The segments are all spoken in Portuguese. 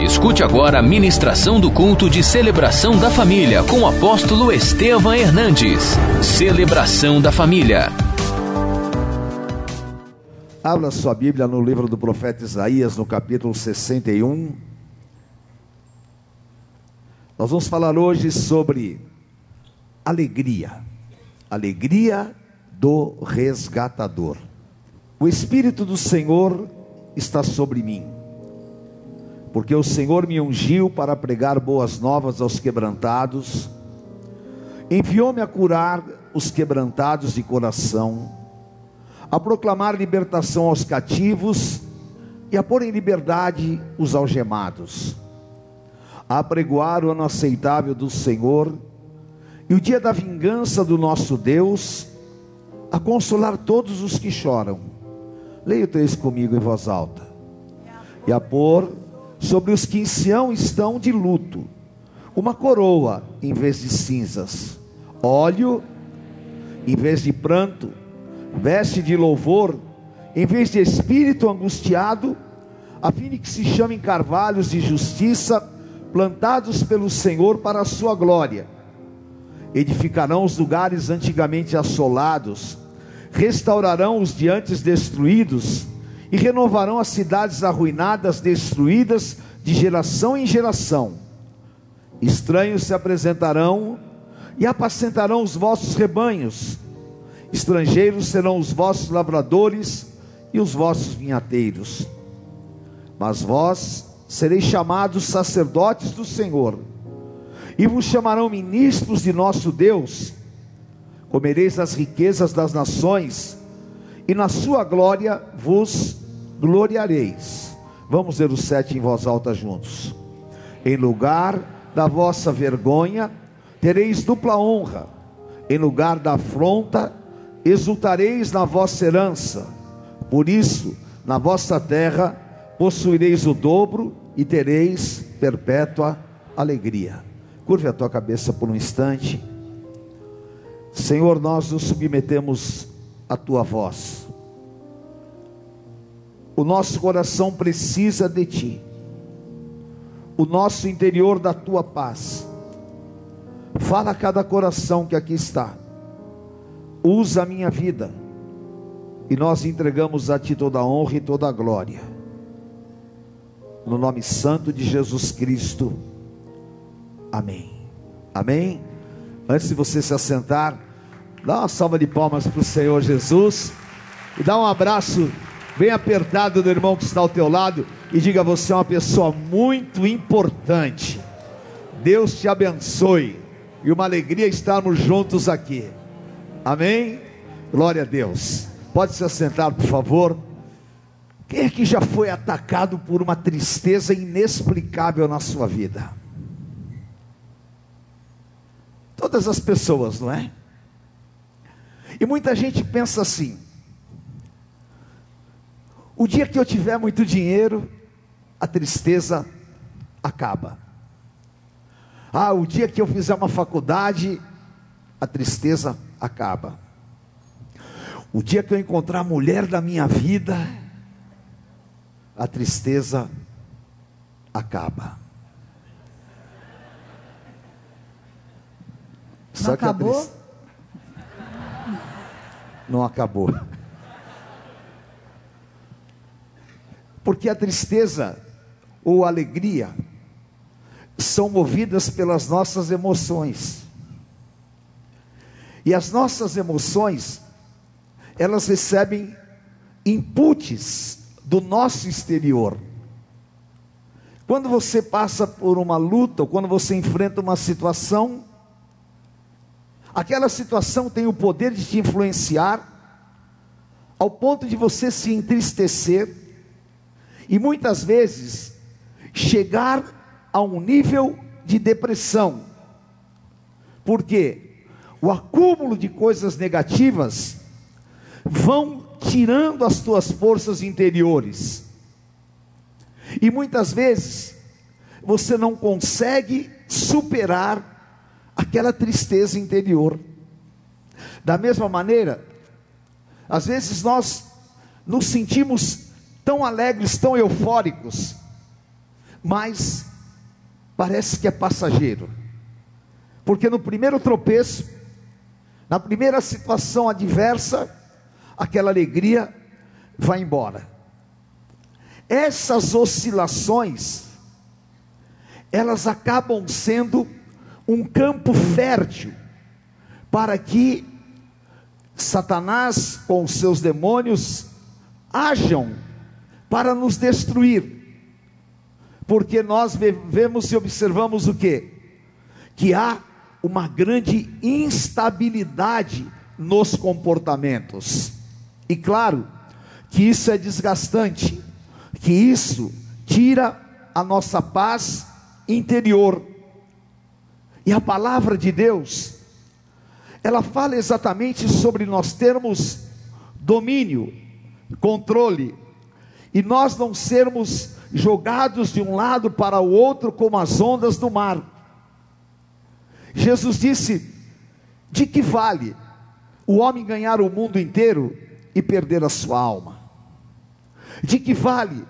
Escute agora a ministração do culto de celebração da família com o apóstolo Estevam Hernandes. Celebração da família. Abra sua Bíblia no livro do profeta Isaías, no capítulo 61. Nós vamos falar hoje sobre alegria. Alegria do resgatador. O Espírito do Senhor está sobre mim porque o Senhor me ungiu para pregar boas novas aos quebrantados, enviou-me a curar os quebrantados de coração, a proclamar libertação aos cativos e a pôr em liberdade os algemados, a apregoar o ano aceitável do Senhor e o dia da vingança do nosso Deus, a consolar todos os que choram. Leia o texto comigo em voz alta. E a pôr sobre os que em Sião estão de luto, uma coroa em vez de cinzas, óleo em vez de pranto, veste de louvor em vez de espírito angustiado, a fim de que se chamem carvalhos de justiça, plantados pelo Senhor para a sua glória. Edificarão os lugares antigamente assolados, restaurarão os diantes destruídos, e renovarão as cidades arruinadas, destruídas de geração em geração. Estranhos se apresentarão e apacentarão os vossos rebanhos. Estrangeiros serão os vossos lavradores e os vossos vinhateiros. Mas vós sereis chamados sacerdotes do Senhor, e vos chamarão ministros de nosso Deus. Comereis as riquezas das nações, e na sua glória vos gloriareis. Vamos ler o sete em voz alta juntos. Em lugar da vossa vergonha, tereis dupla honra. Em lugar da afronta, exultareis na vossa herança. Por isso, na vossa terra, possuireis o dobro e tereis perpétua alegria. Curve a tua cabeça por um instante. Senhor, nós nos submetemos à tua voz. O nosso coração precisa de Ti, o nosso interior da Tua paz. Fala a cada coração que aqui está, usa a minha vida, e nós entregamos a Ti toda a honra e toda a glória, no nome santo de Jesus Cristo, amém. Amém. Antes de você se assentar, dá uma salva de palmas para o Senhor Jesus e dá um abraço Vem apertado do irmão que está ao teu lado e diga: Você é uma pessoa muito importante. Deus te abençoe. E uma alegria estarmos juntos aqui. Amém? Glória a Deus. Pode se assentar, por favor. Quem é que já foi atacado por uma tristeza inexplicável na sua vida? Todas as pessoas, não é? E muita gente pensa assim: o dia que eu tiver muito dinheiro, a tristeza acaba. Ah, o dia que eu fizer uma faculdade, a tristeza acaba. O dia que eu encontrar a mulher da minha vida, a tristeza acaba. Não Só acabou? Trist... Não acabou. Porque a tristeza ou a alegria são movidas pelas nossas emoções. E as nossas emoções, elas recebem inputs do nosso exterior. Quando você passa por uma luta, ou quando você enfrenta uma situação, aquela situação tem o poder de te influenciar, ao ponto de você se entristecer, e muitas vezes chegar a um nível de depressão, porque o acúmulo de coisas negativas vão tirando as tuas forças interiores, e muitas vezes você não consegue superar aquela tristeza interior. Da mesma maneira, às vezes nós nos sentimos tão alegres, tão eufóricos, mas parece que é passageiro. Porque no primeiro tropeço, na primeira situação adversa, aquela alegria vai embora. Essas oscilações, elas acabam sendo um campo fértil para que Satanás com os seus demônios hajam para nos destruir. Porque nós vemos e observamos o que? Que há uma grande instabilidade nos comportamentos. E claro que isso é desgastante, que isso tira a nossa paz interior. E a palavra de Deus, ela fala exatamente sobre nós termos domínio, controle, e nós não sermos jogados de um lado para o outro como as ondas do mar. Jesus disse: de que vale o homem ganhar o mundo inteiro e perder a sua alma? De que vale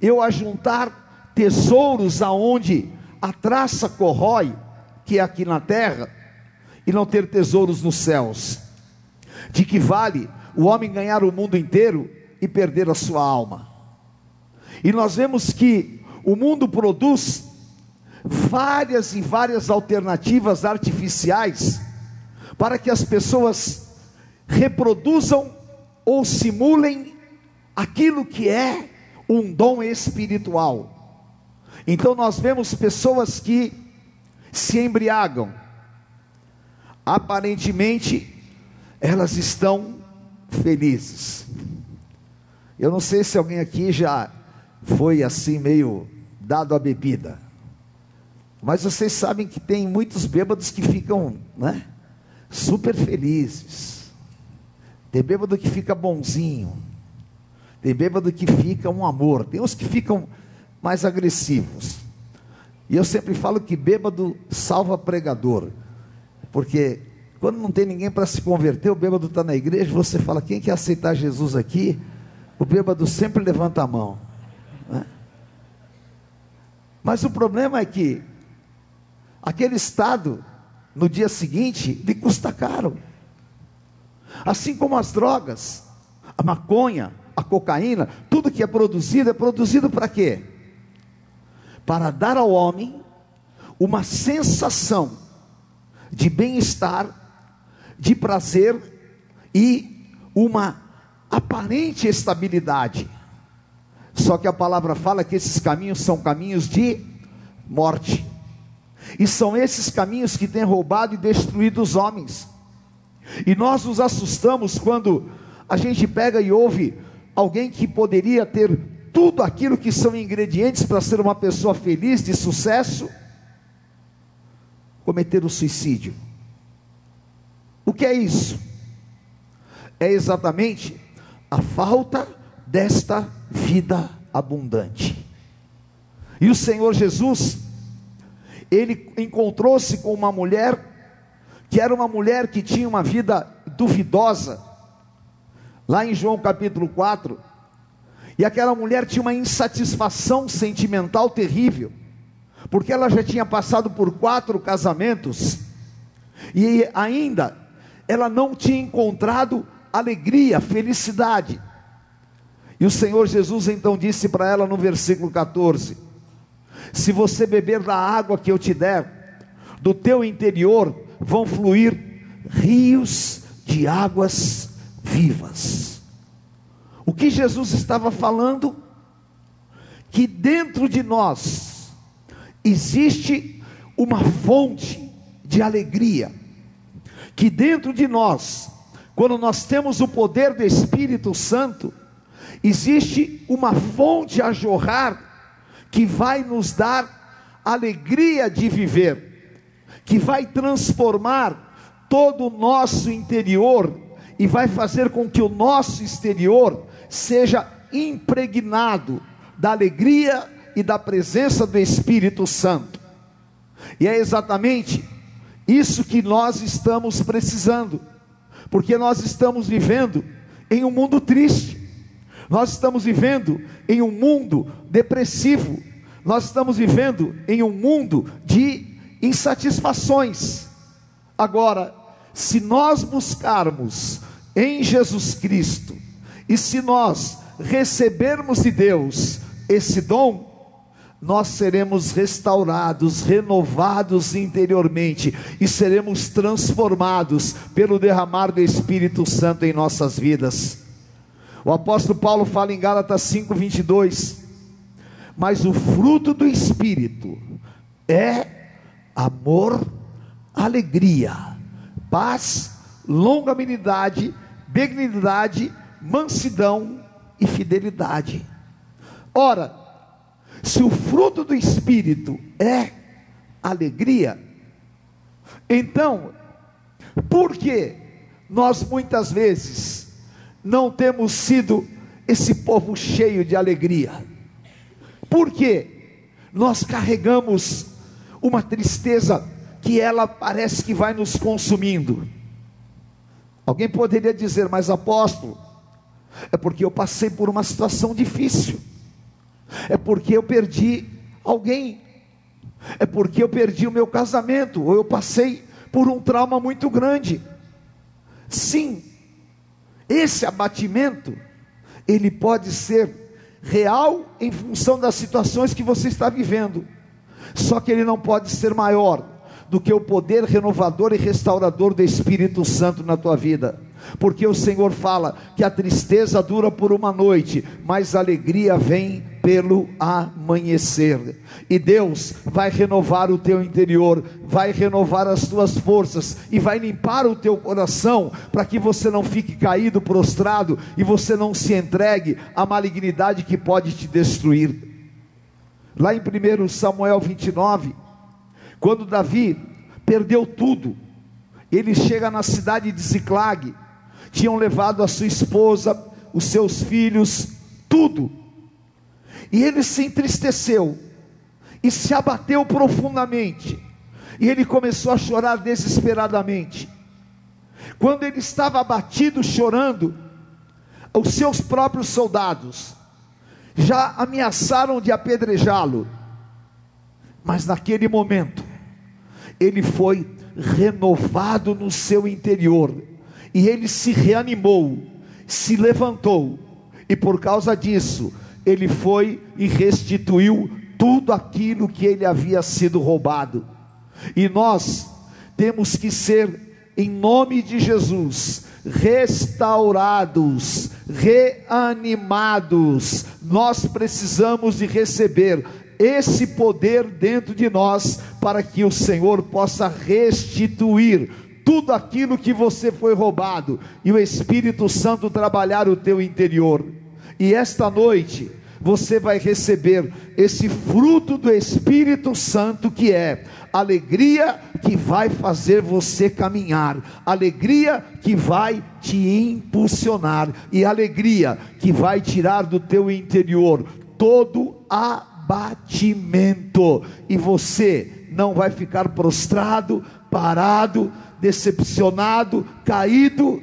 eu ajuntar tesouros aonde a traça corrói, que é aqui na terra, e não ter tesouros nos céus? De que vale o homem ganhar o mundo inteiro e perder a sua alma? E nós vemos que o mundo produz várias e várias alternativas artificiais para que as pessoas reproduzam ou simulem aquilo que é um dom espiritual. Então nós vemos pessoas que se embriagam, aparentemente elas estão felizes. Eu não sei se alguém aqui já foi assim meio dado à bebida. Mas vocês sabem que tem muitos bêbados que ficam, né? Super felizes. Tem bêbado que fica bonzinho. Tem bêbado que fica um amor. Tem uns que ficam mais agressivos. E eu sempre falo que bêbado salva pregador. Porque quando não tem ninguém para se converter, o bêbado está na igreja, você fala, quem quer aceitar Jesus aqui? O bêbado sempre levanta a mão. Mas o problema é que aquele estado, no dia seguinte, lhe custa caro. Assim como as drogas, a maconha, a cocaína, tudo que é produzido é produzido para quê? Para dar ao homem uma sensação de bem-estar, de prazer e uma aparente estabilidade. Só que a palavra fala que esses caminhos são caminhos de morte. E são esses caminhos que têm roubado e destruído os homens. E nós nos assustamos quando a gente pega e ouve alguém que poderia ter tudo aquilo que são ingredientes para ser uma pessoa feliz, de sucesso, cometer o suicídio. O que é isso? É exatamente a falta desta vida abundante. E o Senhor Jesus, ele encontrou-se com uma mulher que era uma mulher que tinha uma vida duvidosa, lá em João capítulo 4, e aquela mulher tinha uma insatisfação sentimental terrível, porque ela já tinha passado por quatro casamentos, e ainda ela não tinha encontrado alegria, felicidade. E o Senhor Jesus então disse para ela no versículo 14: Se você beber da água que eu te der, do teu interior vão fluir rios de águas vivas. O que Jesus estava falando? Que dentro de nós existe uma fonte de alegria, que dentro de nós, quando nós temos o poder do Espírito Santo, existe uma fonte a jorrar que vai nos dar alegria de viver, que vai transformar todo o nosso interior e vai fazer com que o nosso exterior seja impregnado da alegria e da presença do Espírito Santo. E é exatamente isso que nós estamos precisando, porque nós estamos vivendo em um mundo triste. Nós estamos vivendo em um mundo depressivo. nós estamos vivendo em um mundo de insatisfações. Agora, se nós buscarmos em Jesus Cristo e se nós recebermos de Deus esse dom, nós seremos restaurados, renovados interiormente e seremos transformados pelo derramar do Espírito Santo em nossas vidas. O apóstolo Paulo fala em Gálatas 5:22, mas o fruto do Espírito é amor, alegria, paz, longanimidade, benignidade, mansidão e fidelidade. Ora, se o fruto do Espírito é alegria, então, por que nós muitas vezes não temos sido esse povo cheio de alegria? Por que nós carregamos uma tristeza que ela parece que vai nos consumindo? Alguém poderia dizer, mas apóstolo, é porque eu passei por uma situação difícil é porque eu perdi alguém, é porque eu perdi o meu casamento, ou eu passei por um trauma muito grande. Sim, esse abatimento, ele pode ser real em função das situações que você está vivendo, só que ele não pode ser maior do que o poder renovador e restaurador do Espírito Santo na tua vida. Porque o Senhor fala que a tristeza dura por uma noite, mas a alegria vem pelo amanhecer. E Deus vai renovar o teu interior, vai renovar as tuas forças e vai limpar o teu coração para que você não fique caído, prostrado e você não se entregue à malignidade que pode te destruir. Lá em 1 Samuel 29, quando Davi perdeu tudo, ele chega na cidade de Ziclag, tinham levado a sua esposa, os seus filhos, tudo e ele se entristeceu e se abateu profundamente. E ele começou a chorar desesperadamente. Quando ele estava abatido, chorando, os seus próprios soldados já ameaçaram de apedrejá-lo. Mas naquele momento, ele foi renovado no seu interior, e ele se reanimou, se levantou, e por causa disso, ele foi e restituiu tudo aquilo que ele havia sido roubado. E nós temos que ser, em nome de Jesus, restaurados, reanimados. Nós precisamos de receber esse poder dentro de nós para que o Senhor possa restituir tudo aquilo que você foi roubado e o Espírito Santo trabalhar o teu interior. E esta noite você vai receber esse fruto do Espírito Santo que é alegria que vai fazer você caminhar, alegria que vai te impulsionar e alegria que vai tirar do teu interior todo abatimento e você não vai ficar prostrado, parado, decepcionado, caído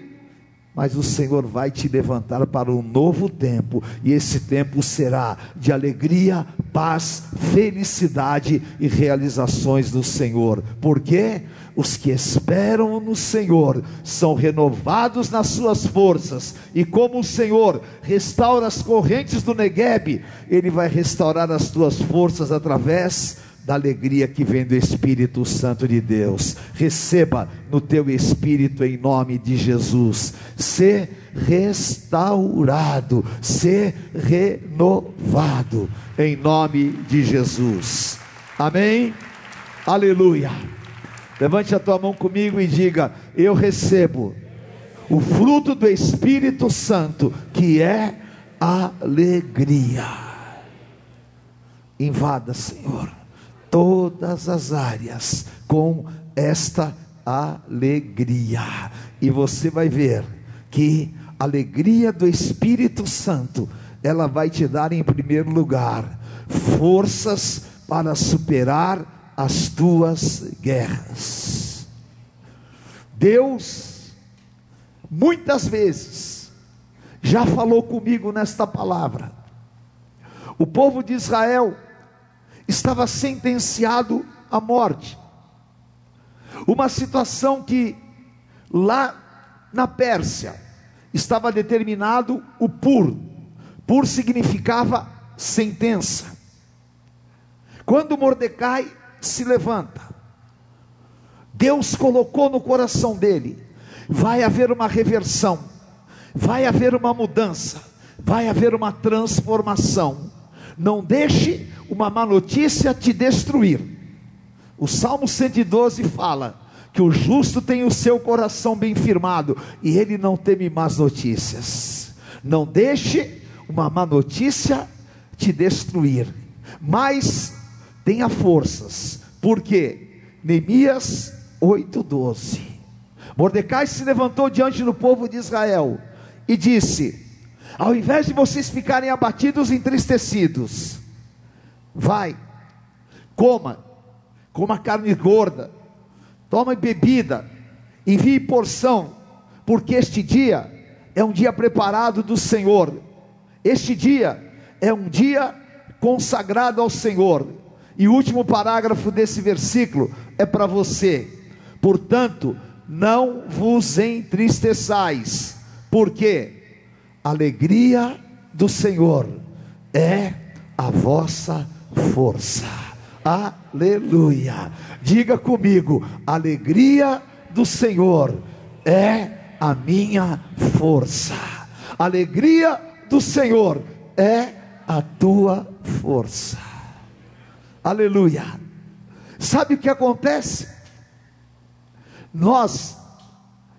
mas o Senhor vai te levantar para um novo tempo, e esse tempo será de alegria, paz, felicidade e realizações do Senhor. Porque os que esperam no Senhor são renovados nas suas forças, e como o Senhor restaura as correntes do Negueb, ele vai restaurar as tuas forças através da alegria que vem do Espírito Santo de Deus. Receba no teu espírito em nome de Jesus. Ser restaurado, ser renovado em nome de Jesus. Amém. Aleluia. Levante a tua mão comigo e diga: Eu recebo o fruto do Espírito Santo, que é alegria. Invada, Senhor todas as áreas com esta alegria. E você vai ver que a alegria do Espírito Santo, ela vai te dar em primeiro lugar forças para superar as tuas guerras. Deus muitas vezes já falou comigo nesta palavra. O povo de Israel estava sentenciado à morte. Uma situação que lá na Pérsia estava determinado o pur. Pur significava sentença. Quando Mordecai se levanta, Deus colocou no coração dele: vai haver uma reversão, vai haver uma mudança, vai haver uma transformação. Não deixe uma má notícia te destruir. O Salmo 112 fala que o justo tem o seu coração bem firmado e ele não teme más notícias. Não deixe uma má notícia te destruir, mas tenha forças, porque Neemias 8:12. Mordecai se levantou diante do povo de Israel e disse: Ao invés de vocês ficarem abatidos e entristecidos, vai, coma, coma carne gorda, tome bebida, envie porção, porque este dia é um dia preparado do Senhor. Este dia é um dia consagrado ao Senhor. E o último parágrafo desse versículo é para você. Portanto, não vos entristeçais, porque a alegria do Senhor é a vossa força. Aleluia. Diga comigo: alegria do Senhor é a minha força. Alegria do Senhor é a tua força. Aleluia. Sabe o que acontece? Nós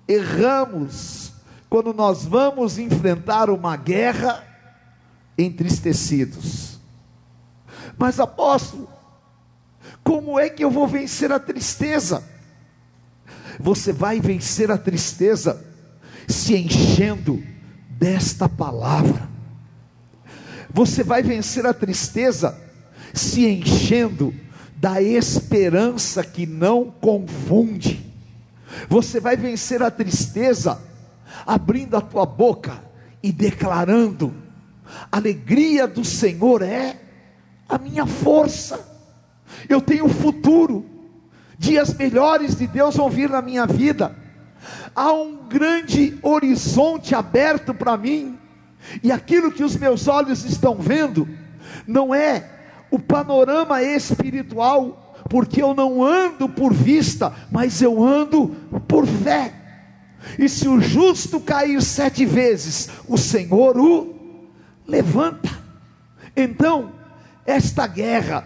erramos quando nós vamos enfrentar uma guerra entristecidos. Mas apóstolo, como é que eu vou vencer a tristeza? Você vai vencer a tristeza se enchendo desta palavra. Você vai vencer a tristeza se enchendo da esperança que não confunde. Você vai vencer a tristeza abrindo a tua boca e declarando: alegria do Senhor é a minha força. Eu tenho futuro. Dias melhores de Deus vão vir na minha vida. Há um grande horizonte aberto para mim. E aquilo que os meus olhos estão vendo não é o panorama espiritual, porque eu não ando por vista, mas eu ando por fé. E se o justo cair sete vezes, o Senhor o levanta. Então, esta guerra,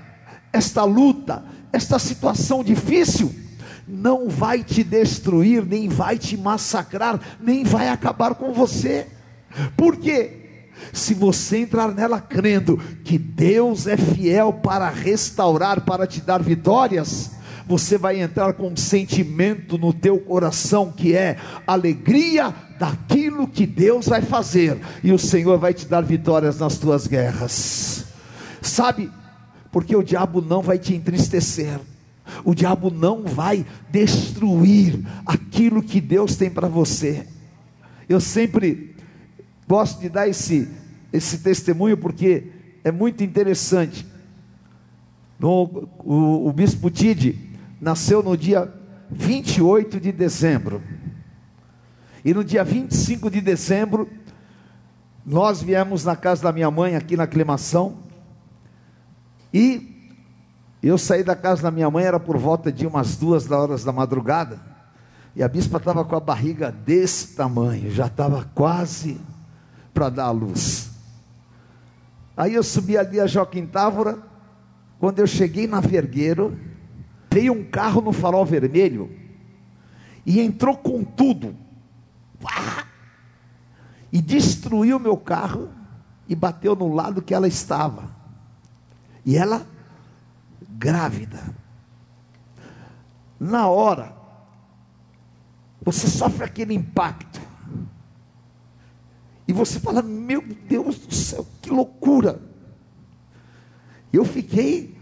esta luta, esta situação difícil, não vai te destruir, nem vai te massacrar, nem vai acabar com você. Por quê? Se você entrar nela crendo que Deus é fiel para restaurar, para te dar vitórias, você vai entrar com um sentimento no teu coração que é alegria daquilo que Deus vai fazer, e o Senhor vai te dar vitórias nas tuas guerras. Sabe? Porque o diabo não vai te entristecer. O diabo não vai destruir aquilo que Deus tem para você. Eu sempre gosto de dar esse, esse testemunho porque é muito interessante. No, o, o bispo Tide nasceu no dia 28 de dezembro. E no dia 25 de dezembro, nós viemos na casa da minha mãe, aqui na aclimação, e eu saí da casa da minha mãe, era por volta de umas duas horas da madrugada, e a bispa estava com a barriga desse tamanho, já estava quase para dar a luz. Aí eu subi ali a Joaquim Távora, quando eu cheguei na Vergueiro, veio um carro no farol vermelho e entrou com tudo. E destruiu meu carro e bateu no lado que ela estava. E ela grávida. Na hora, você sofre aquele impacto. E você fala: Meu Deus do céu, que loucura! Eu fiquei,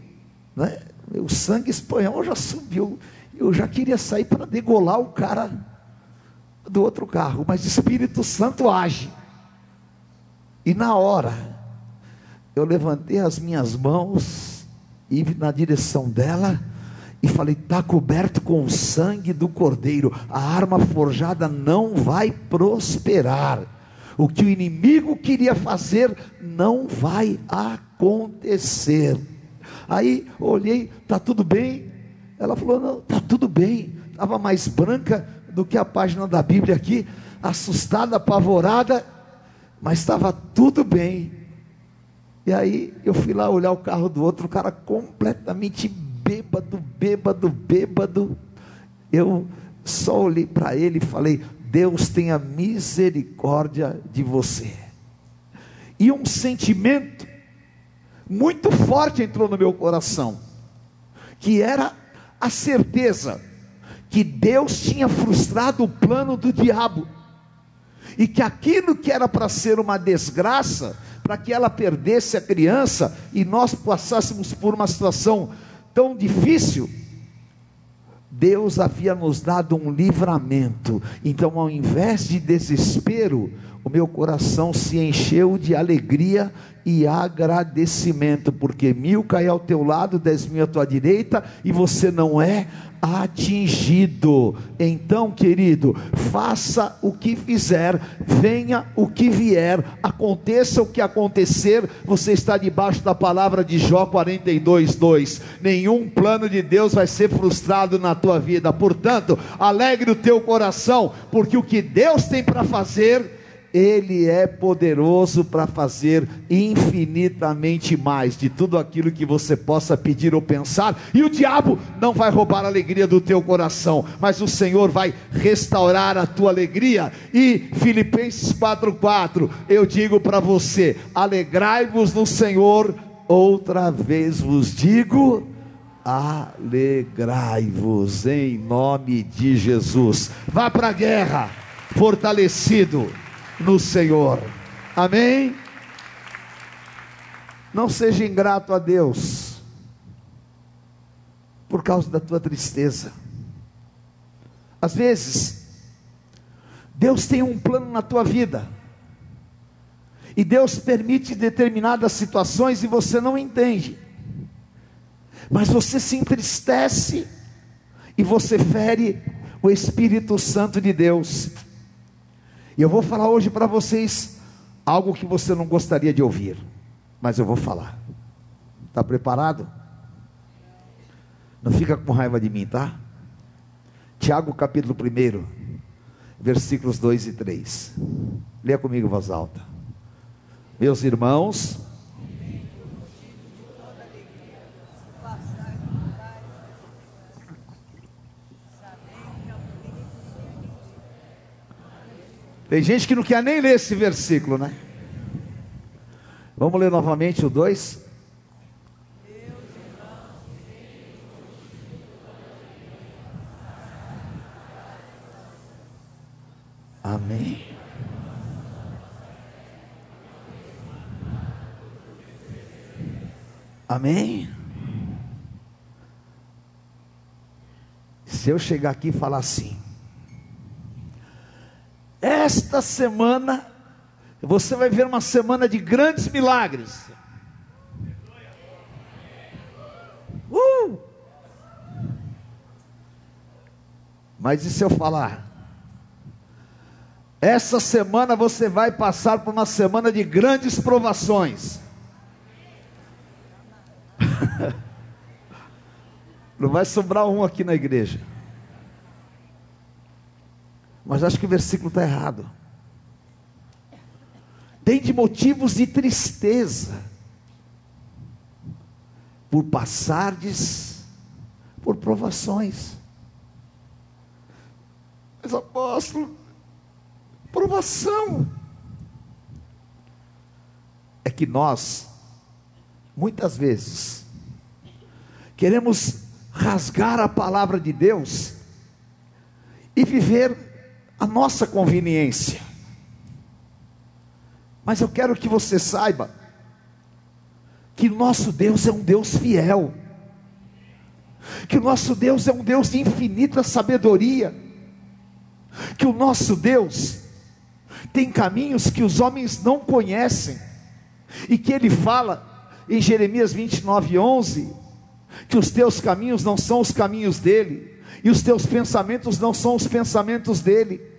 né, sangue espanhol já subiu. Eu já queria sair para degolar o cara do outro carro, mas o Espírito Santo age. E na hora, eu levantei as minhas mãos e na direção dela e falei: está coberto com o sangue do cordeiro, a arma forjada não vai prosperar. O que o inimigo queria fazer não vai acontecer. Aí olhei, tá tudo bem? Ela falou: não, tá tudo bem. Estava mais branca do que a página da Bíblia aqui, assustada, apavorada, mas estava tudo bem. E aí eu fui lá olhar o carro do outro, o cara completamente bêbado, bêbado, bêbado. Eu só olhei para ele e falei: Deus tenha misericórdia de você. E um sentimento muito forte entrou no meu coração, que era a certeza que Deus tinha frustrado o plano do diabo, e que aquilo que era para ser uma desgraça, para que ela perdesse a criança e nós passássemos por uma situação tão difícil, Deus havia nos dado um livramento. Então, ao invés de desespero, o meu coração se encheu de alegria e agradecimento, porque mil cai ao teu lado, dez mil à tua direita, e você não é atingido. Então, querido, faça o que fizer, venha o que vier, aconteça o que acontecer, você está debaixo da palavra de Jó 42, 2. Nenhum plano de Deus vai ser frustrado na tua vida. Portanto, alegre o teu coração, porque o que Deus tem para fazer ele é poderoso para fazer infinitamente mais de tudo aquilo que você possa pedir ou pensar, e o diabo não vai roubar a alegria do teu coração, mas o Senhor vai restaurar a tua alegria. E Filipenses 4:4, eu digo para você: alegrai-vos no Senhor, outra vez vos digo, alegrai-vos em nome de Jesus. Vá para a guerra, fortalecido no Senhor. Amém? Não seja ingrato a Deus por causa da tua tristeza. Às vezes, Deus tem um plano na tua vida. E Deus permite determinadas situações e você não entende. Mas você se entristece e você fere o Espírito Santo de Deus. E eu vou falar hoje para vocês algo que você não gostaria de ouvir, mas eu vou falar. Está preparado? Não fica com raiva de mim, tá? Tiago capítulo 1, versículos 2 e 3. Leia comigo voz alta. Meus irmãos, Tem gente que não quer nem ler esse versículo, né? Vamos ler novamente o 2. Amém. Amém. Se eu chegar aqui e falar assim, esta semana, você vai ver uma semana de grandes milagres. Uh! Mas e se eu falar? Essa semana você vai passar por uma semana de grandes provações. Não vai sobrar um aqui na igreja. Mas acho que o versículo está errado. Tem de motivos de tristeza, por passardes por provações. Mas apóstolo, provação. É que nós, muitas vezes, queremos rasgar a palavra de Deus e viver a nossa conveniência. Mas eu quero que você saiba que nosso Deus é um Deus fiel, que o nosso Deus é um Deus de infinita sabedoria, que o nosso Deus tem caminhos que os homens não conhecem, e que ele fala em Jeremias 29, 11: que os teus caminhos não são os caminhos dele, e os teus pensamentos não são os pensamentos dele,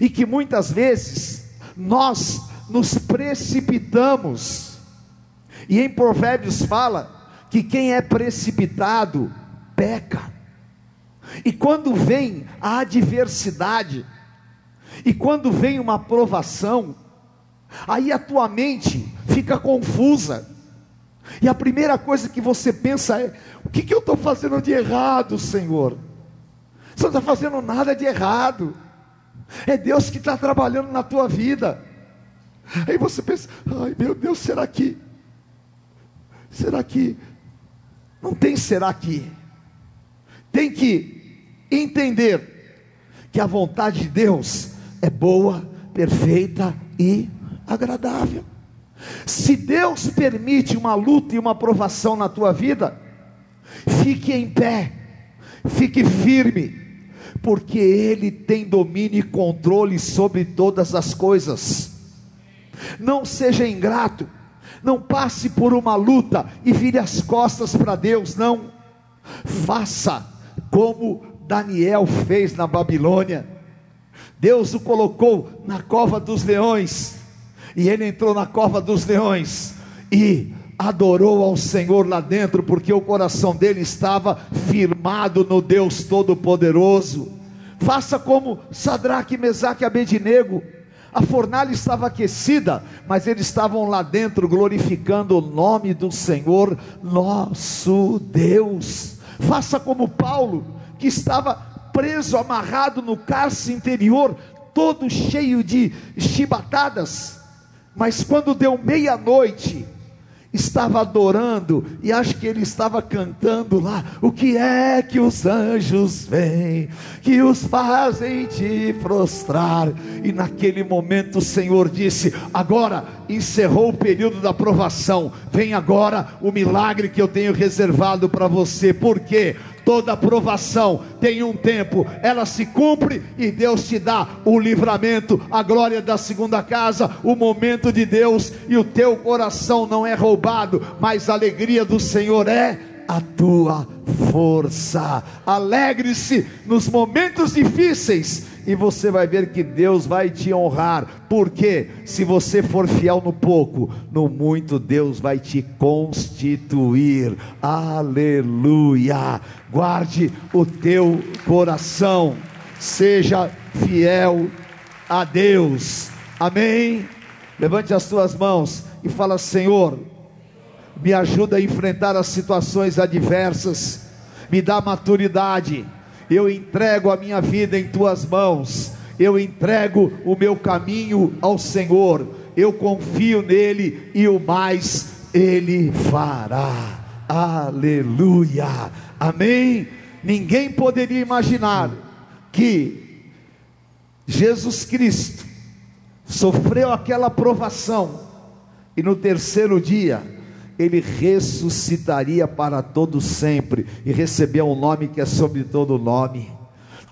e que muitas vezes nós nos precipitamos, e em Provérbios fala que quem é precipitado peca, e quando vem a adversidade, e quando vem uma provação, aí a tua mente fica confusa, e a primeira coisa que você pensa é: o que, que eu estou fazendo de errado, Senhor? Você não está fazendo nada de errado, é Deus que está trabalhando na tua vida. Aí você pensa: ai meu Deus, será que? Será que? Não tem será que? Tem que entender que a vontade de Deus é boa, perfeita e agradável. Se Deus permite uma luta e uma provação na tua vida, fique em pé, fique firme, porque Ele tem domínio e controle sobre todas as coisas. Não seja ingrato, não passe por uma luta e vire as costas para Deus, não. Faça como Daniel fez na Babilônia. Deus o colocou na cova dos leões e ele entrou na cova dos leões e adorou ao Senhor lá dentro, porque o coração dele estava firmado no Deus Todo-Poderoso. Faça como Sadraque, Mesaque e Abednego. A fornalha estava aquecida, mas eles estavam lá dentro glorificando o nome do Senhor, nosso Deus. Faça como Paulo, que estava preso, amarrado no cárcere interior, todo cheio de chibatadas mas quando deu meia-noite, estava adorando e acho que ele estava cantando lá. O que é que os anjos vêm, que os fazem te prostrar? E naquele momento o Senhor disse: Agora encerrou o período da provação, vem agora o milagre que eu tenho reservado para você. Por quê? Toda aprovação tem um tempo, ela se cumpre e Deus te dá o livramento, a glória da segunda casa, o momento de Deus e o teu coração não é roubado, mas a alegria do Senhor é a tua força. Alegre-se nos momentos difíceis e você vai ver que Deus vai te honrar, porque se você for fiel no pouco, no muito Deus vai te constituir. Aleluia! Guarde o teu coração, seja fiel a Deus. Amém. Levante as tuas mãos e fala: Senhor, me ajuda a enfrentar as situações adversas, me dá maturidade eu entrego a minha vida em tuas mãos, eu entrego o meu caminho ao Senhor, eu confio nele e o mais ele fará. Aleluia, amém. Ninguém poderia imaginar que Jesus Cristo sofreu aquela provação e no terceiro dia ele ressuscitaria para todo sempre e recebeu um nome que é sobre todo nome.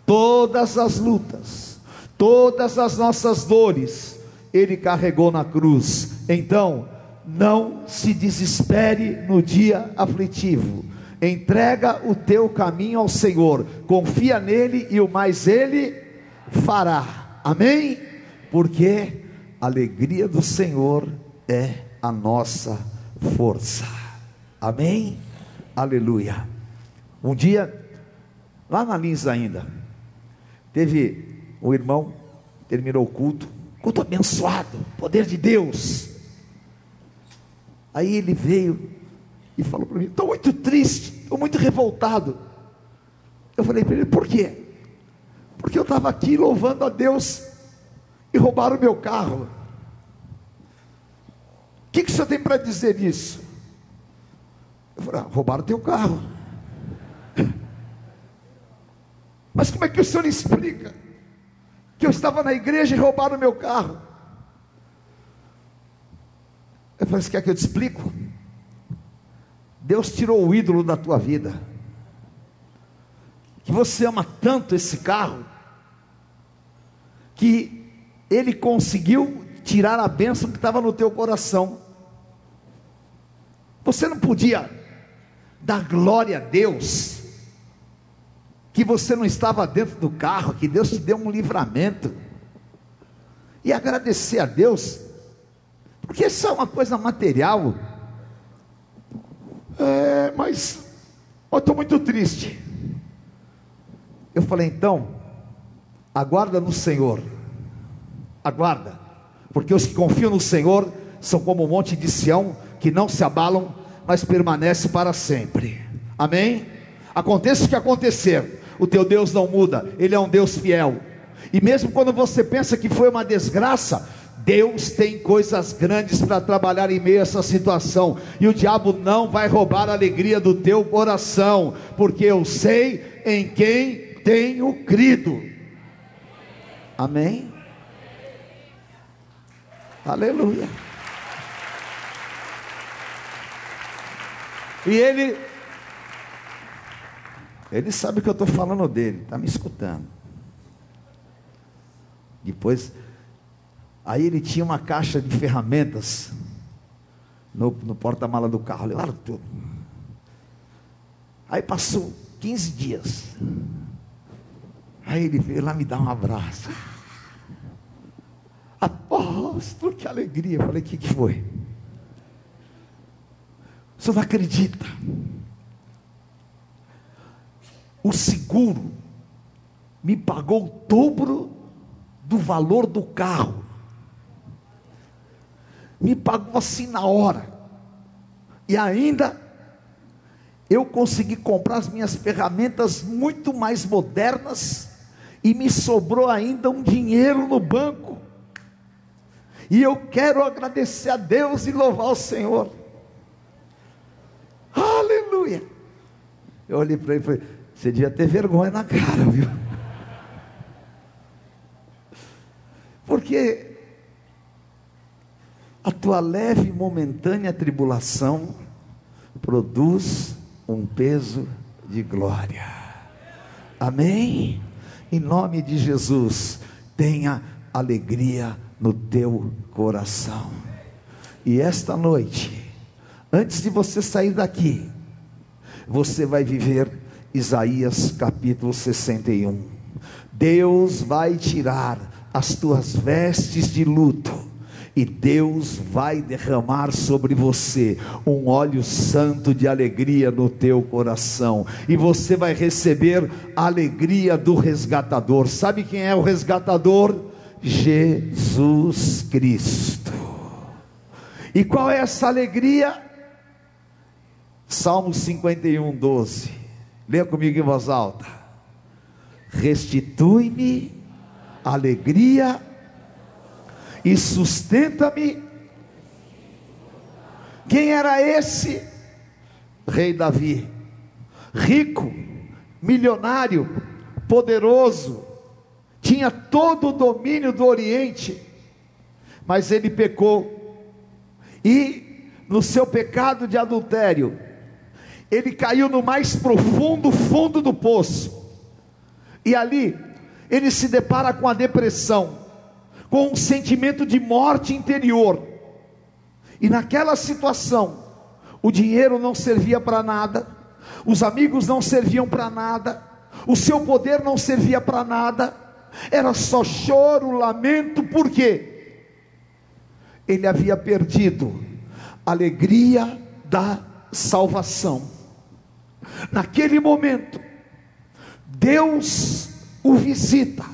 Todas as lutas, todas as nossas dores, ele carregou na cruz. Então, não se desespere no dia aflitivo. Entrega o teu caminho ao Senhor, confia nele e o mais ele fará. Amém? Porque a alegria do Senhor é a nossa força. Amém? Aleluia. Um dia, lá na Lins ainda, teve um irmão, terminou o culto, culto abençoado, poder de Deus. Aí ele veio e falou para mim: estou muito triste, estou muito revoltado. Eu falei para ele: por quê? Porque eu estava aqui louvando a Deus e roubaram o meu carro que, que o senhor tem para dizer nisso? Eu falei, ah, roubaram teu carro. Mas como é que o senhor explica que eu estava na igreja e roubaram meu carro? Eu falei, você quer que eu te explico? Deus tirou o ídolo da tua vida. Que você ama tanto esse carro que ele conseguiu tirar a bênção que estava no teu coração. Você não podia dar glória a Deus, que você não estava dentro do carro, que Deus te deu um livramento, e agradecer a Deus, porque isso é uma coisa material. É, mas eu estou muito triste. Eu falei, então, aguarda no Senhor, aguarda, porque os que confiam no Senhor são como o monte de Sião, que não se abalam, mas permanece para sempre. Amém? Aconteça o que acontecer, o teu Deus não muda, Ele é um Deus fiel. E mesmo quando você pensa que foi uma desgraça, Deus tem coisas grandes para trabalhar em meio a essa situação, e o diabo não vai roubar a alegria do teu coração, porque eu sei em quem tenho crido. Amém? Aleluia. E ele, ele sabe que eu estou falando dele, está me escutando. Depois, aí ele tinha uma caixa de ferramentas no, no porta-mala do carro, levaram tudo. Aí passou 15 dias. Aí ele veio lá me dar um abraço. Apóstolo, que alegria. Eu falei, o que, que foi? Você não acredita. O seguro me pagou o dobro do valor do carro. Me pagou assim na hora. E ainda eu consegui comprar as minhas ferramentas muito mais modernas e me sobrou ainda um dinheiro no banco. E eu quero agradecer a Deus e louvar o Senhor. Aleluia. Eu olhei para ele e falei: Você devia ter vergonha na cara, viu? Porque a tua leve e momentânea tribulação produz um peso de glória. Amém? Em nome de Jesus, tenha alegria no teu coração. E esta noite, Antes de você sair daqui, você vai viver Isaías capítulo 61. Deus vai tirar as tuas vestes de luto e Deus vai derramar sobre você um óleo santo de alegria no teu coração, e você vai receber a alegria do resgatador. Sabe quem é o resgatador? Jesus Cristo. E qual é essa alegria? Salmo 51, 12. Leia comigo em voz alta. Restitui-me alegria e sustenta-me. Quem era esse? Rei Davi, rico, milionário, poderoso, tinha todo o domínio do Oriente, mas ele pecou, e no seu pecado de adultério, ele caiu no mais profundo fundo do poço. E ali ele se depara com a depressão, com um sentimento de morte interior. E naquela situação, o dinheiro não servia para nada, os amigos não serviam para nada, o seu poder não servia para nada, era só choro, lamento, por quê? Ele havia perdido a alegria da salvação. Naquele momento, Deus o visita,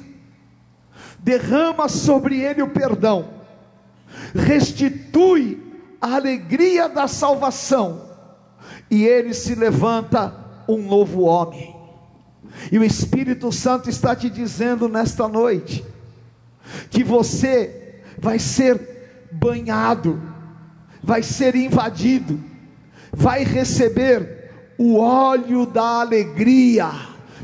derrama sobre ele o perdão, restitui a alegria da salvação, e ele se levanta um novo homem. E o Espírito Santo está te dizendo nesta noite que você vai ser banhado, vai ser invadido, vai receber o óleo da alegria,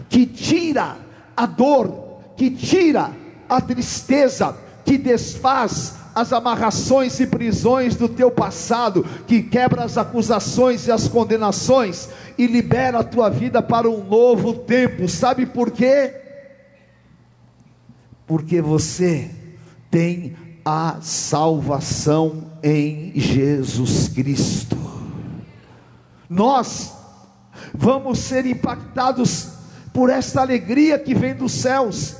que tira a dor, que tira a tristeza, que desfaz as amarrações e prisões do teu passado, que quebra as acusações e as condenações e libera a tua vida para um novo tempo. Sabe por quê? Porque você tem a salvação em Jesus Cristo. Nós vamos ser impactados por esta alegria que vem dos céus.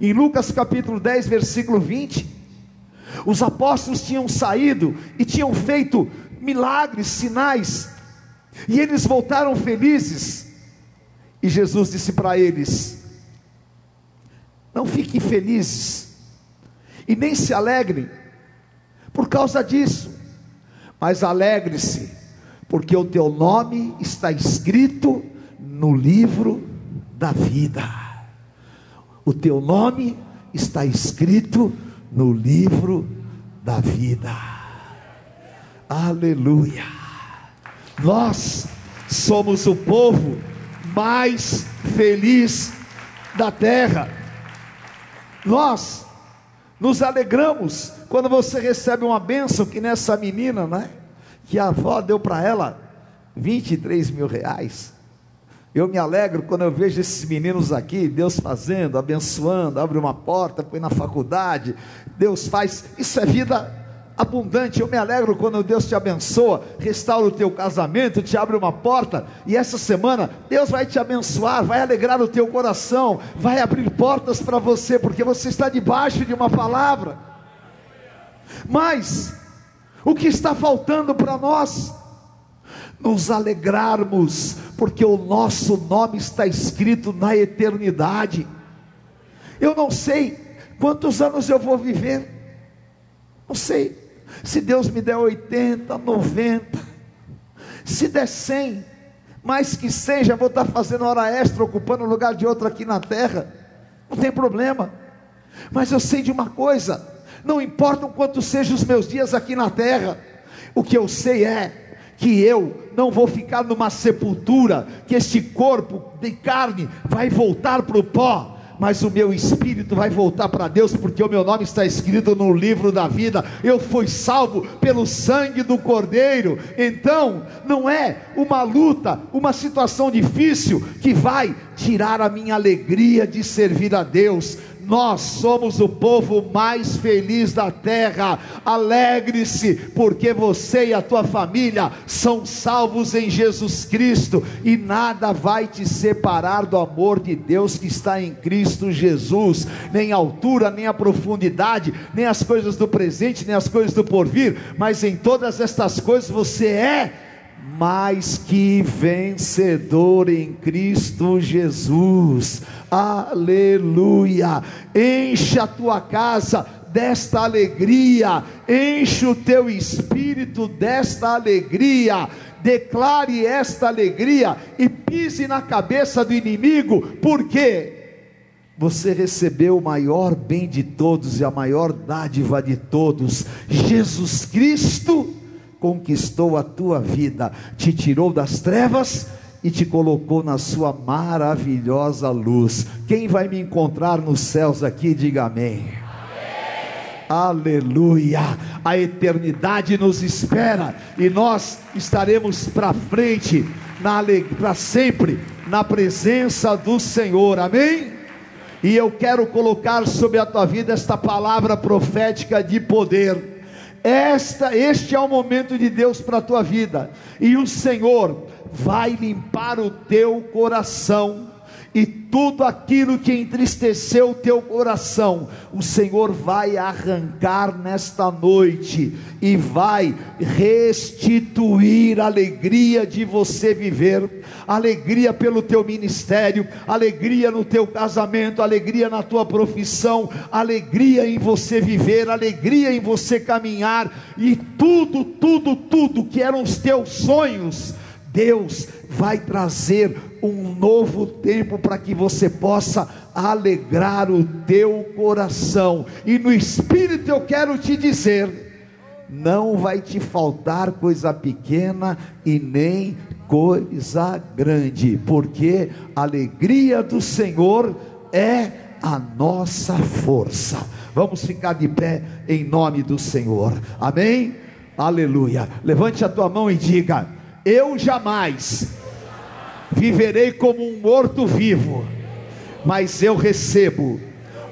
Em Lucas capítulo 10, versículo 20, os apóstolos tinham saído e tinham feito milagres, sinais, e eles voltaram felizes. E Jesus disse para eles: Não fiquem felizes e nem se alegrem por causa disso, mas alegre-se, porque o teu nome está escrito no livro da vida. O teu nome está escrito no livro da vida. Aleluia. Nós somos o povo mais feliz da terra. Nós nos alegramos quando você recebe uma bênção, que nessa menina, né? Que a avó deu para ela 23 mil reais. Eu me alegro quando eu vejo esses meninos aqui, Deus fazendo, abençoando, abre uma porta, põe na faculdade, Deus faz, isso é vida abundante. Eu me alegro quando Deus te abençoa, restaura o teu casamento, te abre uma porta, e essa semana Deus vai te abençoar, vai alegrar o teu coração, vai abrir portas para você, porque você está debaixo de uma palavra. Mas o que está faltando para nós? nos alegrarmos, porque o nosso nome está escrito na eternidade. Eu não sei quantos anos eu vou viver, não sei, se Deus me der 80, 90, se der 100, mais que seja, vou estar fazendo hora extra, ocupando o lugar de outro aqui na terra, não tem problema, mas eu sei de uma coisa, não importa o quanto sejam os meus dias aqui na terra, o que eu sei é que eu não vou ficar numa sepultura, que este corpo de carne vai voltar para o pó, mas o meu espírito vai voltar para Deus, porque o meu nome está escrito no livro da vida. Eu fui salvo pelo sangue do Cordeiro. Então, não é uma luta, uma situação difícil que vai tirar a minha alegria de servir a Deus. Nós somos o povo mais feliz da terra. Alegre-se, porque você e a tua família são salvos em Jesus Cristo, e nada vai te separar do amor de Deus que está em Cristo Jesus, nem a altura, nem a profundidade, nem as coisas do presente, nem as coisas do porvir, mas em todas estas coisas você é mais que vencedor em Cristo Jesus. Aleluia! Enche a tua casa desta alegria, enche o teu espírito desta alegria. Declare esta alegria e pise na cabeça do inimigo, porque você recebeu o maior bem de todos e a maior dádiva de todos, Jesus Cristo conquistou a tua vida, te tirou das trevas e te colocou na sua maravilhosa luz. Quem vai me encontrar nos céus aqui, diga amém. Aleluia! A eternidade nos espera e nós estaremos para frente, para sempre, na presença do Senhor. Amém? E eu quero colocar sobre a tua vida esta palavra profética de poder esta, este é o momento de Deus para a tua vida, e o Senhor vai limpar o teu coração e tudo aquilo que entristeceu o teu coração, o Senhor vai arrancar nesta noite e vai restituir a alegria de você viver, alegria pelo teu ministério, alegria no teu casamento, alegria na tua profissão, alegria em você viver, alegria em você caminhar e tudo, tudo, tudo que eram os teus sonhos Deus vai trazer um novo tempo para que você possa alegrar o teu coração. E no espírito eu quero te dizer: não vai te faltar coisa pequena e nem coisa grande, porque a alegria do Senhor é a nossa força. Vamos ficar de pé em nome do Senhor. Amém? Aleluia. Levante a tua mão e diga: eu jamais viverei como um morto-vivo, mas eu recebo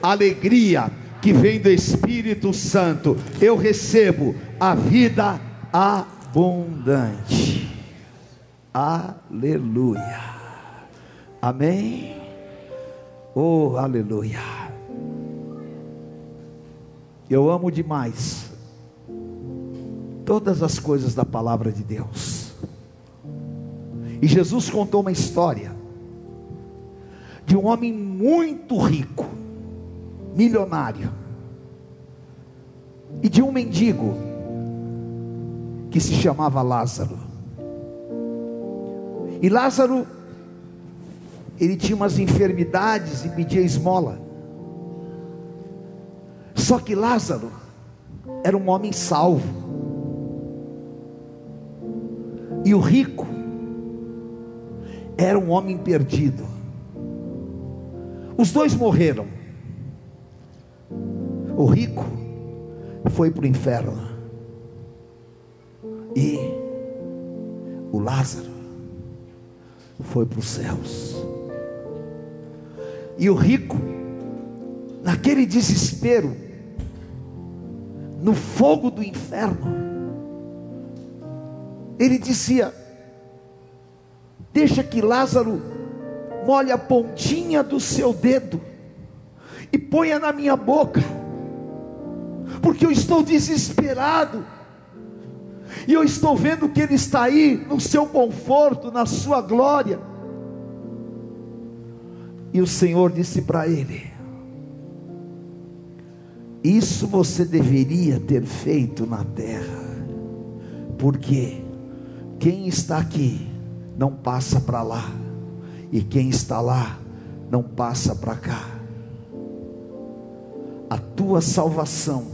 alegria que vem do Espírito Santo, eu recebo a vida abundante. Aleluia. Amém. Oh, aleluia. Eu amo demais todas as coisas da palavra de Deus. E Jesus contou uma história de um homem muito rico, milionário, e de um mendigo que se chamava Lázaro. E Lázaro, ele tinha umas enfermidades e pedia esmola. Só que Lázaro era um homem salvo. E o rico era um homem perdido. Os dois morreram. O rico foi para o inferno. E o Lázaro foi para os céus. E o rico, naquele desespero, no fogo do inferno, ele dizia: Deixa que Lázaro molhe a pontinha do seu dedo e ponha na minha boca, porque eu estou desesperado. E eu estou vendo que Ele está aí no seu conforto, na sua glória. E o Senhor disse para ele: Isso você deveria ter feito na terra, porque quem está aqui não passa para lá, e quem está lá não passa para cá. A tua salvação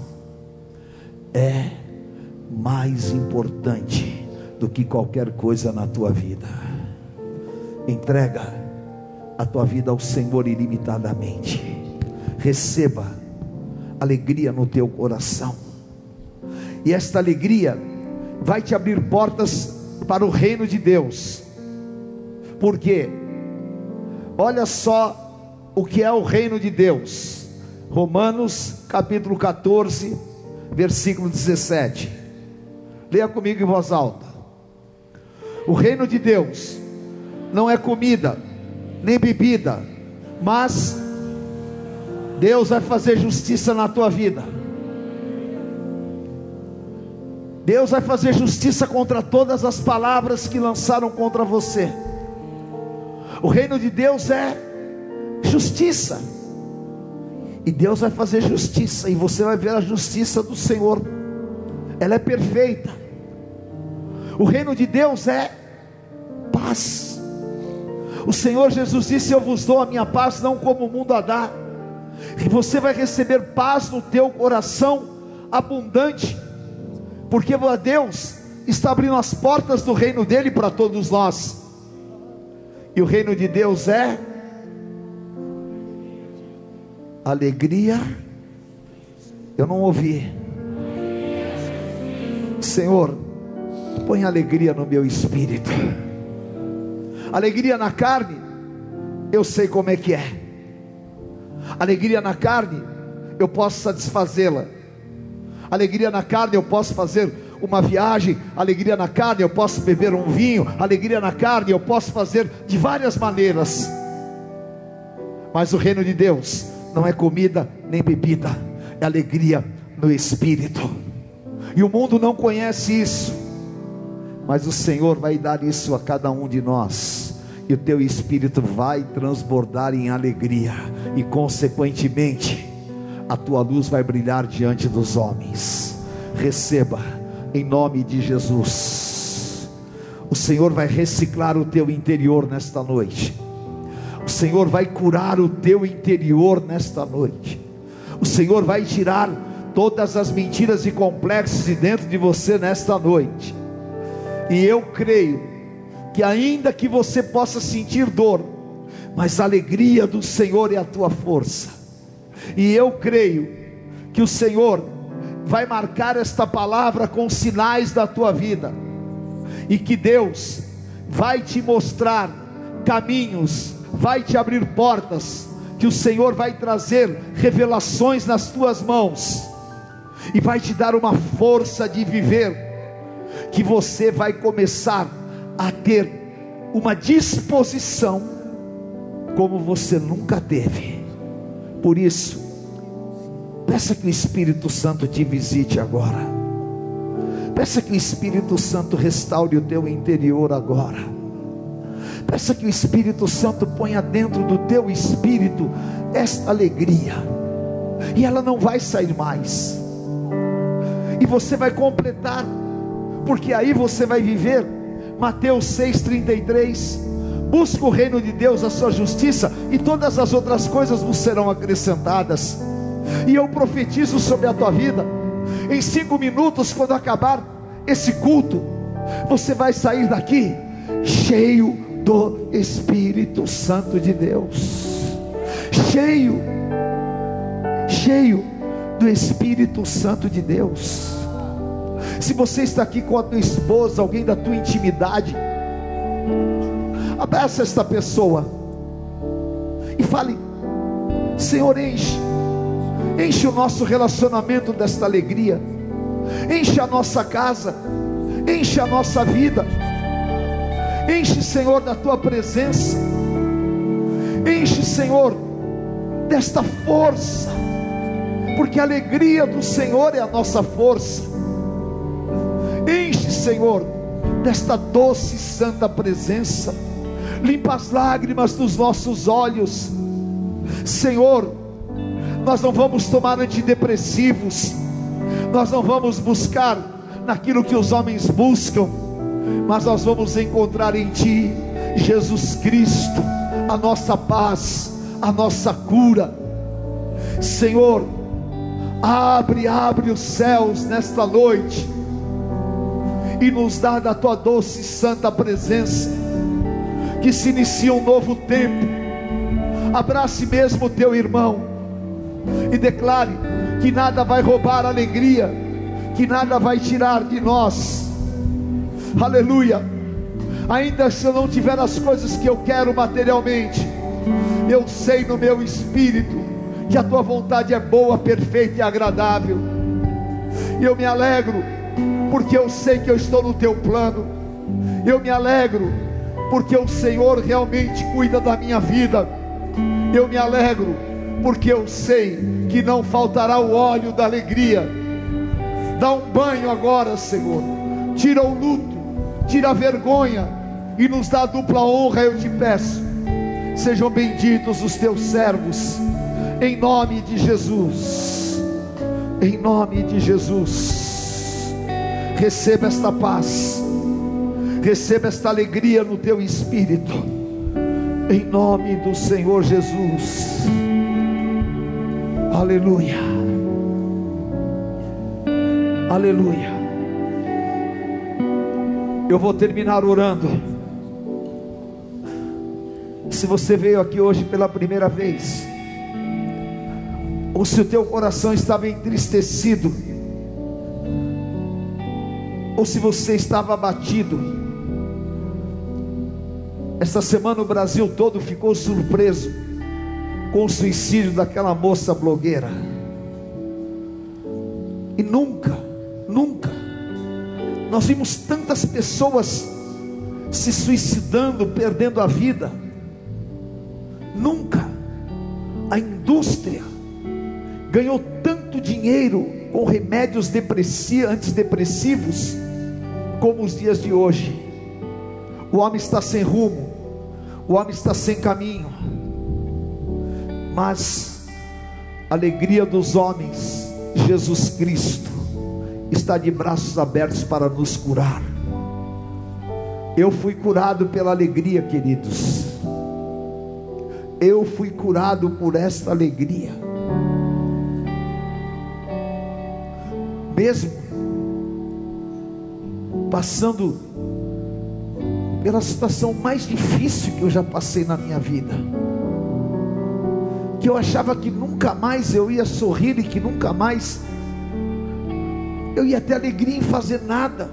é mais importante do que qualquer coisa na tua vida. Entrega a tua vida ao Senhor ilimitadamente. Receba alegria no teu coração. E esta alegria vai te abrir portas para o reino de Deus. Porque olha só o que é o reino de Deus. Romanos capítulo 14, versículo 17. Leia comigo em voz alta. O reino de Deus não é comida, nem bebida, mas Deus vai fazer justiça na tua vida. Deus vai fazer justiça contra todas as palavras que lançaram contra você. O reino de Deus é justiça. E Deus vai fazer justiça, e você vai ver a justiça do Senhor, ela é perfeita. O reino de Deus é paz. O Senhor Jesus disse: Eu vos dou a minha paz, não como o mundo a dá. E você vai receber paz no teu coração abundante, porque Deus está abrindo as portas do reino dele para todos nós. E o reino de Deus é alegria. Eu não ouvi. Senhor, põe alegria no meu espírito. Alegria na carne, eu sei como é que é. Alegria na carne, eu posso satisfazê-la. Alegria na carne, eu posso fazer uma viagem, alegria na carne, eu posso beber um vinho, alegria na carne, eu posso fazer de várias maneiras. Mas o reino de Deus não é comida nem bebida, é alegria no espírito. E o mundo não conhece isso, mas o Senhor vai dar isso a cada um de nós. E o teu espírito vai transbordar em alegria, e consequentemente, a tua luz vai brilhar diante dos homens. Receba em nome de Jesus. O Senhor vai reciclar o teu interior nesta noite. O Senhor vai curar o teu interior nesta noite. O Senhor vai tirar todas as mentiras e complexos de dentro de você nesta noite. E eu creio que ainda que você possa sentir dor, mas a alegria do Senhor é a tua força. E eu creio que o Senhor vai marcar esta palavra com sinais da tua vida, e que Deus vai te mostrar caminhos, vai te abrir portas, que o Senhor vai trazer revelações nas tuas mãos, e vai te dar uma força de viver, que você vai começar a ter uma disposição como você nunca teve. Por isso, peça que o Espírito Santo te visite agora. Peça que o Espírito Santo restaure o teu interior agora. Peça que o Espírito Santo ponha dentro do teu espírito esta alegria. E ela não vai sair mais. E você vai completar, porque aí você vai viver Mateus 6,33. Busca o reino de Deus, a sua justiça, e todas as outras coisas vos serão acrescentadas. E eu profetizo sobre a tua vida. Em cinco minutos, quando acabar esse culto, você vai sair daqui cheio do Espírito Santo de Deus. Cheio, cheio do Espírito Santo de Deus. Se você está aqui com a tua esposa, alguém da tua intimidade, abraça esta pessoa e fale: Senhor, enche, enche o nosso relacionamento desta alegria, enche a nossa casa, enche a nossa vida, enche, Senhor, da tua presença, enche, Senhor, desta força, porque a alegria do Senhor é a nossa força. Enche, Senhor, desta doce e santa presença. Limpa as lágrimas dos nossos olhos. Senhor, nós não vamos tomar antidepressivos. Nós não vamos buscar naquilo que os homens buscam, mas nós vamos encontrar em Ti, Jesus Cristo, a nossa paz, a nossa cura. Senhor, abre, abre os céus nesta noite e nos dá da tua doce e santa presença, que se inicia um novo tempo. Abrace mesmo o teu irmão e declare que nada vai roubar a alegria, que nada vai tirar de nós. Aleluia. Ainda se eu não tiver as coisas que eu quero materialmente, eu sei no meu espírito que a tua vontade é boa, perfeita e agradável. E eu me alegro porque eu sei que eu estou no teu plano. Eu me alegro, porque o Senhor realmente cuida da minha vida. Eu me alegro, porque eu sei que não faltará o óleo da alegria. Dá um banho agora, Senhor. Tira o luto, tira a vergonha e nos dá dupla honra, eu te peço. Sejam benditos os teus servos, em nome de Jesus. Em nome de Jesus receba esta paz, receba esta alegria no teu espírito, em nome do Senhor Jesus. Aleluia, aleluia. Eu vou terminar orando. Se você veio aqui hoje pela primeira vez, ou se o teu coração estava entristecido, ou se você estava abatido. Esta semana o Brasil todo ficou surpreso com o suicídio daquela moça blogueira. E nunca, nunca, nós vimos tantas pessoas se suicidando, perdendo a vida. Nunca a indústria ganhou tanto dinheiro com remédios antidepressivos como os dias de hoje. O homem está sem rumo, o homem está sem caminho, mas a alegria dos homens, Jesus Cristo, está de braços abertos para nos curar. Eu fui curado pela alegria, queridos. Eu fui curado por esta alegria. Mesmo passando pela situação mais difícil que eu já passei na minha vida. Que eu achava que nunca mais eu ia sorrir e que nunca mais eu ia ter alegria em fazer nada.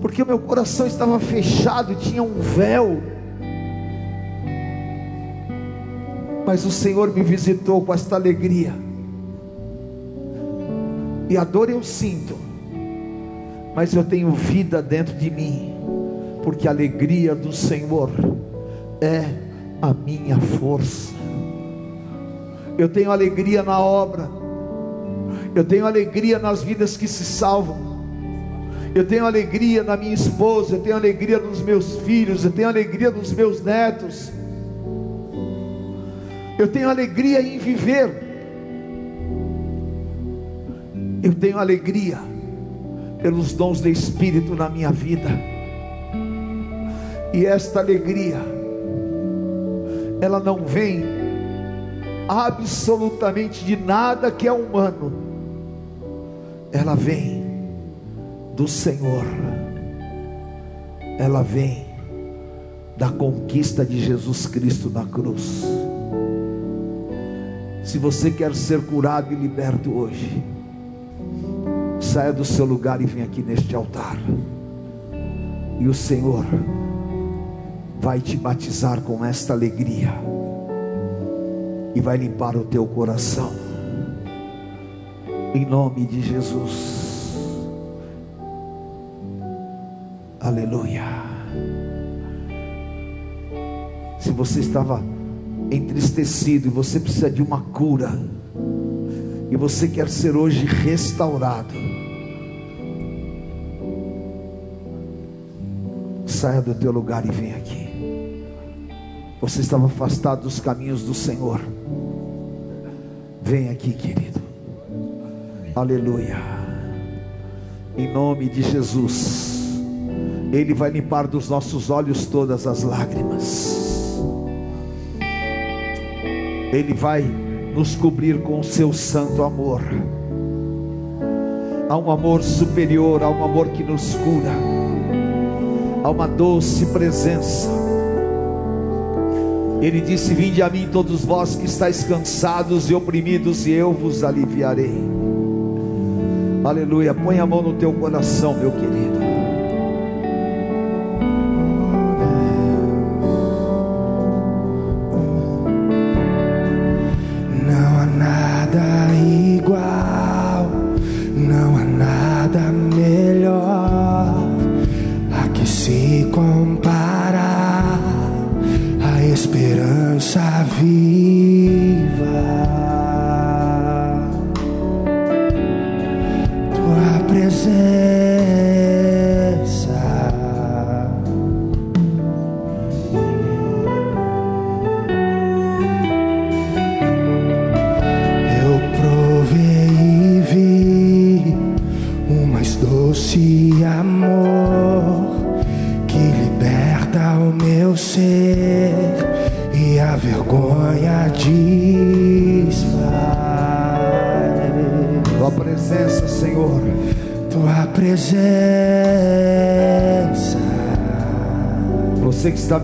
Porque o meu coração estava fechado, tinha um véu. Mas o Senhor me visitou com esta alegria. E a dor eu sinto mas eu tenho vida dentro de mim, porque a alegria do Senhor é a minha força. Eu tenho alegria na obra, eu tenho alegria nas vidas que se salvam. Eu tenho alegria na minha esposa, eu tenho alegria nos meus filhos, eu tenho alegria nos meus netos. Eu tenho alegria em viver. Eu tenho alegria pelos dons do Espírito na minha vida. E esta alegria, ela não vem absolutamente de nada que é humano, ela vem do Senhor, ela vem da conquista de Jesus Cristo na cruz. Se você quer ser curado e liberto hoje, saia do seu lugar e venha aqui neste altar. E o Senhor vai te batizar com esta alegria e vai limpar o teu coração. Em nome de Jesus. Aleluia. Se você estava entristecido e você precisa de uma cura, e você quer ser hoje restaurado, saia do teu lugar e vem aqui. Você estava afastado dos caminhos do Senhor. Vem aqui, querido. Aleluia. Em nome de Jesus. Ele vai limpar dos nossos olhos todas as lágrimas. Ele vai nos cobrir com o seu santo amor. Há um amor superior, há um amor que nos cura. Há uma doce presença. Ele disse: Vinde a mim, todos vós que estáis cansados e oprimidos, e eu vos aliviarei. Aleluia. Põe a mão no teu coração, meu querido.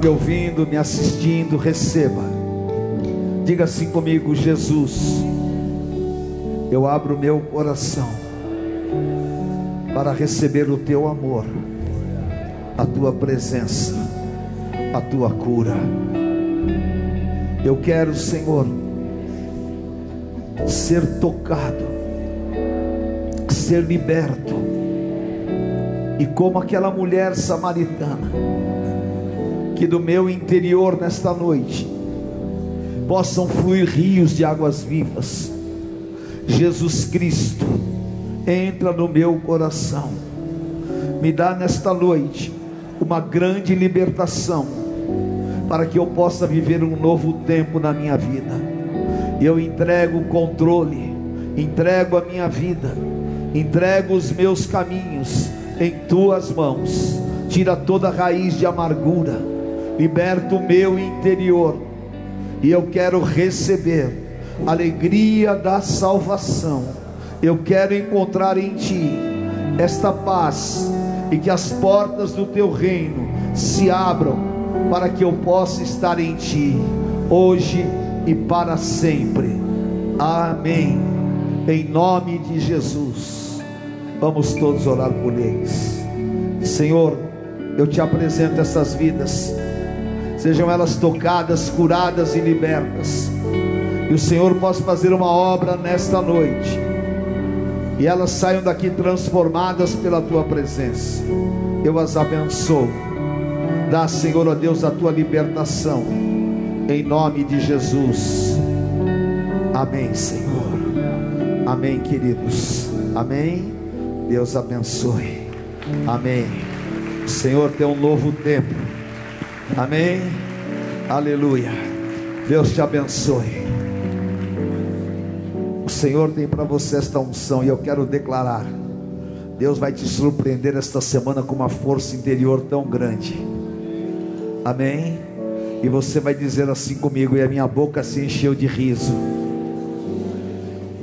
Me ouvindo, me assistindo, receba. Diga assim comigo: Jesus, eu abro meu coração para receber o teu amor, a tua presença, a tua cura. Eu quero, Senhor, ser tocado, ser liberto, e como aquela mulher samaritana, que do meu interior nesta noite possam fluir rios de águas vivas. Jesus Cristo, entra no meu coração, me dá nesta noite uma grande libertação, para que eu possa viver um novo tempo na minha vida. Eu entrego o controle, entrego a minha vida, entrego os meus caminhos em tuas mãos. Tira toda raiz de amargura liberta o meu interior, e eu quero receber a alegria da salvação. Eu quero encontrar em Ti esta paz e que as portas do Teu reino se abram para que eu possa estar em Ti hoje e para sempre. Amém. Em nome de Jesus. Vamos todos orar por eles. Senhor, eu te apresento essas vidas sejam elas tocadas, curadas e libertas. E o Senhor possa fazer uma obra nesta noite. E elas saiam daqui transformadas pela tua presença. Eu as abençoo. Dá, Senhor, ó Deus, a tua libertação. Em nome de Jesus. Amém, Senhor. Amém, queridos. Amém. Deus abençoe. Amém. O Senhor tem um novo tempo. Amém. Aleluia. Deus te abençoe. O Senhor tem para você esta unção e eu quero declarar. Deus vai te surpreender esta semana com uma força interior tão grande. Amém. E você vai dizer assim comigo, e a minha boca se encheu de riso.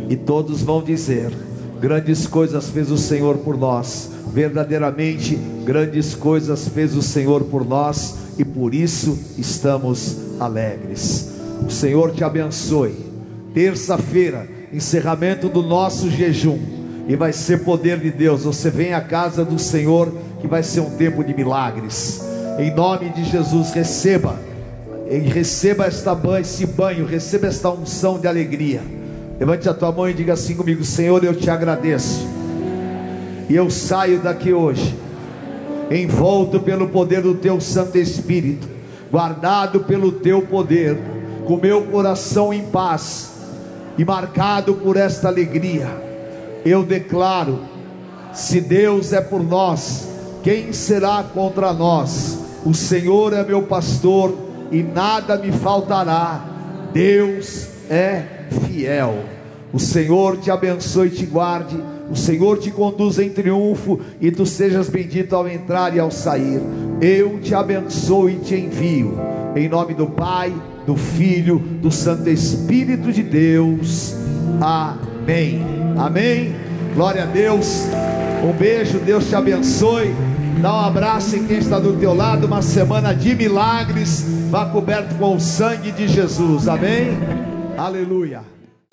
E todos vão dizer: Grandes coisas fez o Senhor por nós. Verdadeiramente, grandes coisas fez o Senhor por nós e por isso estamos alegres. O Senhor te abençoe. Terça-feira, encerramento do nosso jejum. E vai ser poder de Deus. Você vem à casa do Senhor, que vai ser um tempo de milagres. Em nome de Jesus, receba. Receba esta banho, esse banho, receba esta unção de alegria. Levante a tua mão e diga assim comigo: Senhor, eu te agradeço. E eu saio daqui hoje, envolto pelo poder do teu Santo Espírito, guardado pelo teu poder, com meu coração em paz e marcado por esta alegria. Eu declaro: se Deus é por nós, quem será contra nós? O Senhor é meu pastor e nada me faltará. Deus é fiel. O Senhor te abençoe e te guarde. O Senhor te conduz em triunfo e tu sejas bendito ao entrar e ao sair. Eu te abençoo e te envio. Em nome do Pai, do Filho, do Santo Espírito de Deus. Amém. Amém. Glória a Deus. Um beijo, Deus te abençoe. Dá um abraço em quem está do teu lado. Uma semana de milagres. Vá coberto com o sangue de Jesus. Amém. Aleluia.